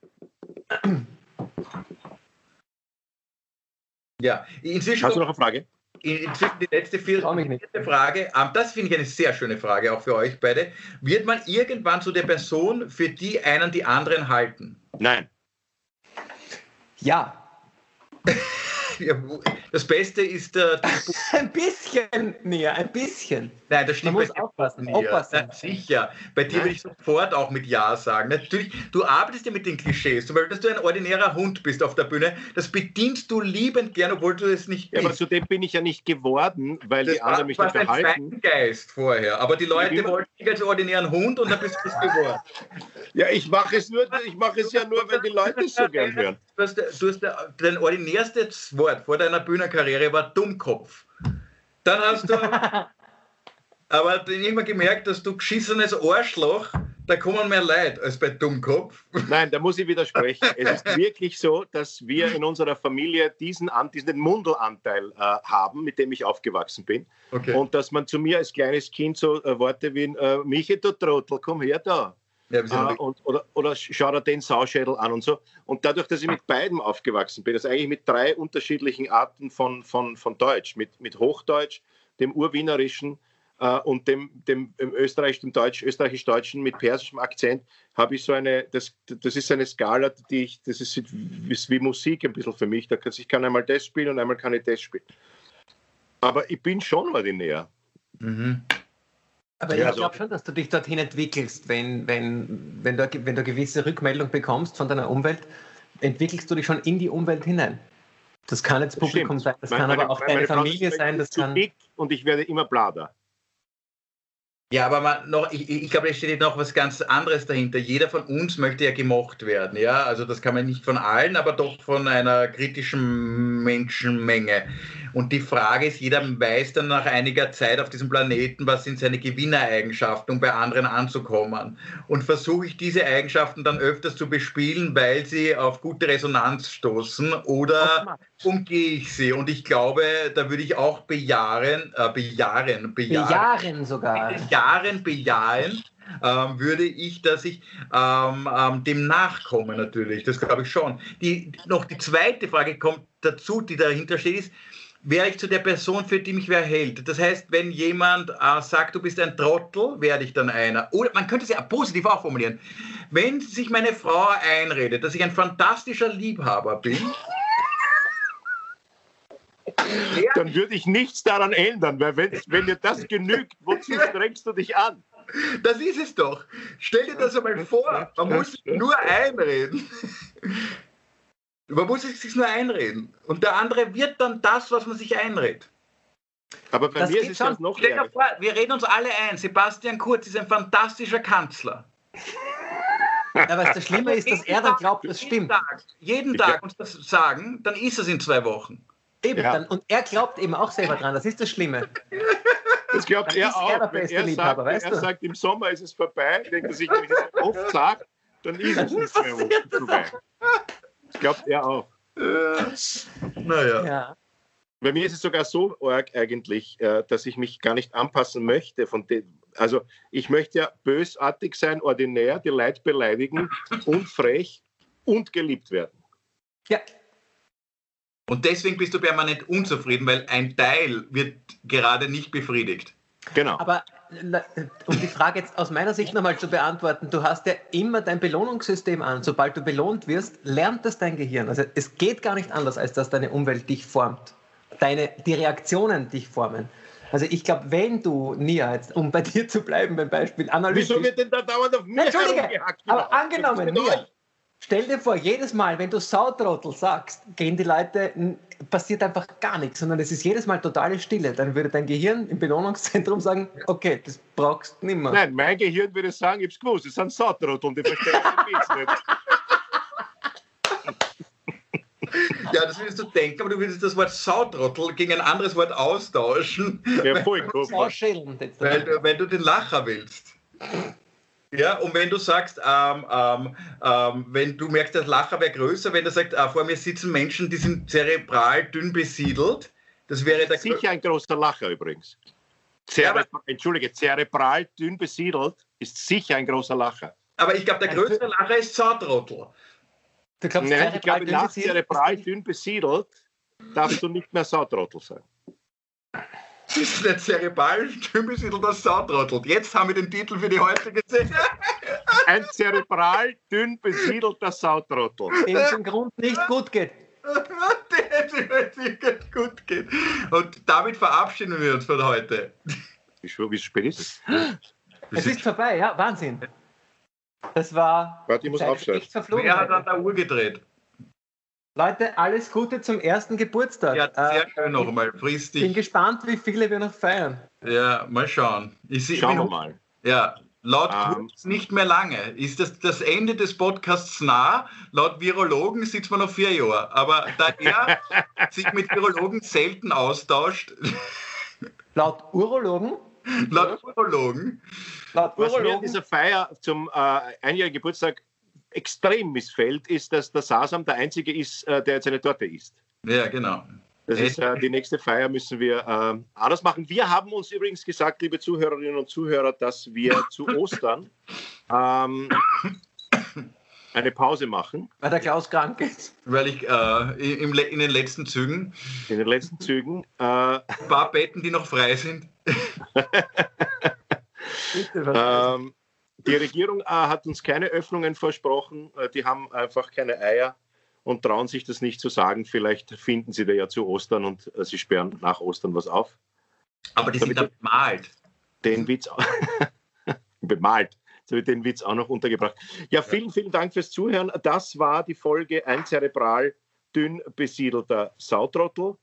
Ja, inzwischen. Hast du noch eine Frage? Inzwischen die letzte vierte Frage. Ähm, das finde ich eine sehr schöne Frage, auch für euch beide. Wird man irgendwann zu der Person, für die einen die anderen halten? Nein. Ja. das Beste ist der. ein bisschen näher, ein bisschen. Nein, das stimmt. Man muss aufpassen. aufpassen. Ja, sicher. Bei dir würde ich sofort auch mit Ja sagen. Natürlich, du arbeitest ja mit den Klischees. Zum Beispiel, dass du ein ordinärer Hund bist auf der Bühne, das bedienst du liebend gern, obwohl du es nicht bist. Ja, aber zu dem bin ich ja nicht geworden, weil das die anderen mich nicht verhalten. ein Geist vorher. Aber die Leute wollten dich als ordinären Hund und dann bist du es geworden. Ja, ich mache es, nur, ich mach es ja nur, wenn die Leute es so gern hören. Du hast, du hast dein ordinärstes Wort vor deiner Bühnenkarriere war Dummkopf. Dann hast du aber dann irgendwann gemerkt, dass du geschissenes Arschloch, da kommen mehr Leid als bei Dummkopf. Nein, da muss ich widersprechen. es ist wirklich so, dass wir in unserer Familie diesen, diesen Mundelanteil äh, haben, mit dem ich aufgewachsen bin. Okay. Und dass man zu mir als kleines Kind so äh, Worte wie, äh, Michi, du Trottel, komm her da. Ja, äh, und, oder, oder schau dir den Sauschädel an und so. Und dadurch, dass ich mit beiden aufgewachsen bin, also eigentlich mit drei unterschiedlichen Arten von, von, von Deutsch, mit, mit Hochdeutsch, dem Urwienerischen äh, und dem, dem, dem Österreich, dem Deutsch, österreichisch-deutschen mit persischem Akzent, habe ich so eine, das, das ist eine Skala, die ich, das ist, ist wie Musik ein bisschen für mich. Da kann, ich kann einmal das spielen und einmal kann ich das spielen. Aber ich bin schon ordinär. Mhm. Aber ja, ich glaube also, schon, dass du dich dorthin entwickelst, wenn, wenn, wenn, du, wenn du eine gewisse Rückmeldung bekommst von deiner Umwelt, entwickelst du dich schon in die Umwelt hinein. Das kann jetzt Publikum Stimmt. sein, das meine, kann aber auch deine Familie sein. Das kann und ich werde immer blader. Ja, aber man noch, ich, ich glaube, es steht noch was ganz anderes dahinter. Jeder von uns möchte ja gemocht werden, ja. Also das kann man nicht von allen, aber doch von einer kritischen Menschenmenge. Und die Frage ist, jeder weiß dann nach einiger Zeit auf diesem Planeten, was sind seine Gewinnereigenschaften, um bei anderen anzukommen. Und versuche ich diese Eigenschaften dann öfters zu bespielen, weil sie auf gute Resonanz stoßen oder umgehe ich sie? Und ich glaube, da würde ich auch bejahen, äh, bejahen, bejahen, bejahen sogar. Bejahen, bejahen ähm, würde ich, dass ich ähm, ähm, dem nachkomme natürlich. Das glaube ich schon. Die, noch die zweite Frage kommt dazu, die dahinter steht, ist, wäre ich zu der Person, für die mich wer hält. Das heißt, wenn jemand äh, sagt, du bist ein Trottel, werde ich dann einer. Oder man könnte es ja positiv auch formulieren. Wenn sich meine Frau einredet, dass ich ein fantastischer Liebhaber bin, dann würde ich nichts daran ändern, weil wenn, wenn dir das genügt, wozu strengst du dich an? Das ist es doch. Stell dir das einmal vor. Man muss nur einreden. Man muss sich nur einreden. Und der andere wird dann das, was man sich einredet. Aber bei das mir ist es schon noch Stell vor, Wir reden uns alle ein. Sebastian Kurz ist ein fantastischer Kanzler. Aber das Schlimme ist, dass er dann glaubt, das stimmt. Jeden Tag, jeden Tag uns das sagen, dann ist es in zwei Wochen. Eben, ja. dann, und er glaubt eben auch selber dran, das ist das Schlimme. Das glaubt dann er auch. Er wenn er, sagt, wenn er sagt, im Sommer ist es vorbei, denkt er sich, wenn ich das oft sage, dann ist es in zwei Wochen vorbei. Glaubt er auch. naja. Ja. Bei mir ist es sogar so arg eigentlich, äh, dass ich mich gar nicht anpassen möchte. Von also ich möchte ja bösartig sein, ordinär, die Leute beleidigen und frech und geliebt werden. Ja, und deswegen bist du permanent unzufrieden, weil ein Teil wird gerade nicht befriedigt. Genau. Aber um die Frage jetzt aus meiner Sicht nochmal zu beantworten, du hast ja immer dein Belohnungssystem an. Sobald du belohnt wirst, lernt das dein Gehirn. Also es geht gar nicht anders, als dass deine Umwelt dich formt. Deine, die Reaktionen dich formen. Also ich glaube, wenn du, Nia, jetzt, um bei dir zu bleiben beim Beispiel, analytisch... Wieso wird denn da dauernd auf mir Entschuldige, aber angenommen, Nia, Stell dir vor, jedes Mal, wenn du Sautrottel sagst, gehen die Leute, passiert einfach gar nichts, sondern es ist jedes Mal totale Stille. Dann würde dein Gehirn im Belohnungszentrum sagen, okay, das brauchst du nicht mehr. Nein, mein Gehirn würde sagen, ich hab's gewusst, es sind Sautrottel und die verstehen den nicht. Ja, das würdest du denken, aber du würdest das Wort Sautrottel gegen ein anderes Wort austauschen. Ja, voll weil, weil, weil du den Lacher willst. Ja, und wenn du sagst, ähm, ähm, ähm, wenn du merkst, das Lacher wäre größer, wenn du sagst, äh, vor mir sitzen Menschen, die sind zerebral dünn besiedelt, das wäre der Sicher ein großer Lacher übrigens. Zere ja, Entschuldige, zerebral dünn besiedelt ist sicher ein großer Lacher. Aber ich glaube, der größte Lacher ist. Du glaubst, Nein, ich glaube, nach zerebral dünn besiedelt darfst du nicht mehr Sautrottel sein. Das ist der zerebral dünn das Sautrottelt. Jetzt haben wir den Titel für die heutige Szene. Ein zerebral dünn besiedelter Sautrottel. Dem es im Grund nicht gut geht. Dem es nicht gut geht. Und damit verabschieden wir uns von heute. Wie, spät ist es? Es ist vorbei, ja, Wahnsinn. Das war. Warte, ich muss aufschalten. Wer hat an der Uhr gedreht? Leute, alles Gute zum ersten Geburtstag. Ja, sehr äh, schön nochmal. Ich bin gespannt, wie viele wir noch feiern. Ja, mal schauen. Ich, Schauen wir mal. Ja, laut um. Ähm. nicht mehr lange. Ist das das Ende des Podcasts nah? Laut Virologen sitzt man noch vier Jahre. Aber da er sich mit Virologen selten austauscht. Laut Urologen? Laut Urologen. Laut Urologen. Was mir dieser Feier zum äh, einjährigen Geburtstag extrem missfällt, ist, dass der Sasam der Einzige ist, äh, der jetzt eine Torte isst. Ja, genau. Das ist, äh, die nächste Feier müssen wir äh, anders machen. Wir haben uns übrigens gesagt, liebe Zuhörerinnen und Zuhörer, dass wir zu Ostern ähm, eine Pause machen. Weil der Klaus krank ist. Weil ich äh, im, in den letzten Zügen. In den letzten Zügen. Äh, ein paar Betten, die noch frei sind. ähm, die Regierung äh, hat uns keine Öffnungen versprochen. Äh, die haben einfach keine Eier und trauen sich das nicht zu sagen. Vielleicht finden sie da ja zu Ostern und äh, sie sperren nach Ostern was auf. Aber die sind da bemalt. Den Witz bemalt. Jetzt habe ich den Witz auch noch untergebracht. Ja, vielen, vielen Dank fürs Zuhören. Das war die Folge Ein zerebral dünn besiedelter Sautrottel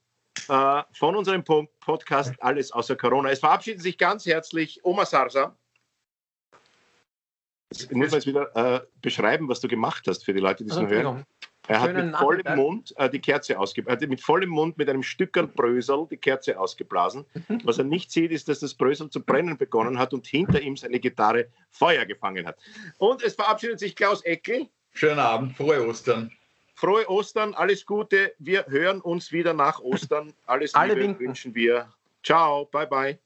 äh, von unserem Podcast Alles außer Corona. Es verabschieden sich ganz herzlich Oma Sarsa. Jetzt muss man jetzt wieder äh, beschreiben, was du gemacht hast für die Leute, die es also, noch hören. Er hat mit vollem Mund äh, die Kerze ausgeblasen. Er hat mit vollem Mund mit einem Stückern Brösel die Kerze ausgeblasen. Mhm. Was er nicht sieht, ist, dass das Brösel zu brennen begonnen hat und hinter ihm seine Gitarre Feuer gefangen hat. Und es verabschiedet sich Klaus Eckel. Schönen Abend, frohe Ostern. Frohe Ostern, alles Gute. Wir hören uns wieder nach Ostern. Alles Liebe wünschen wir. Ciao, bye bye.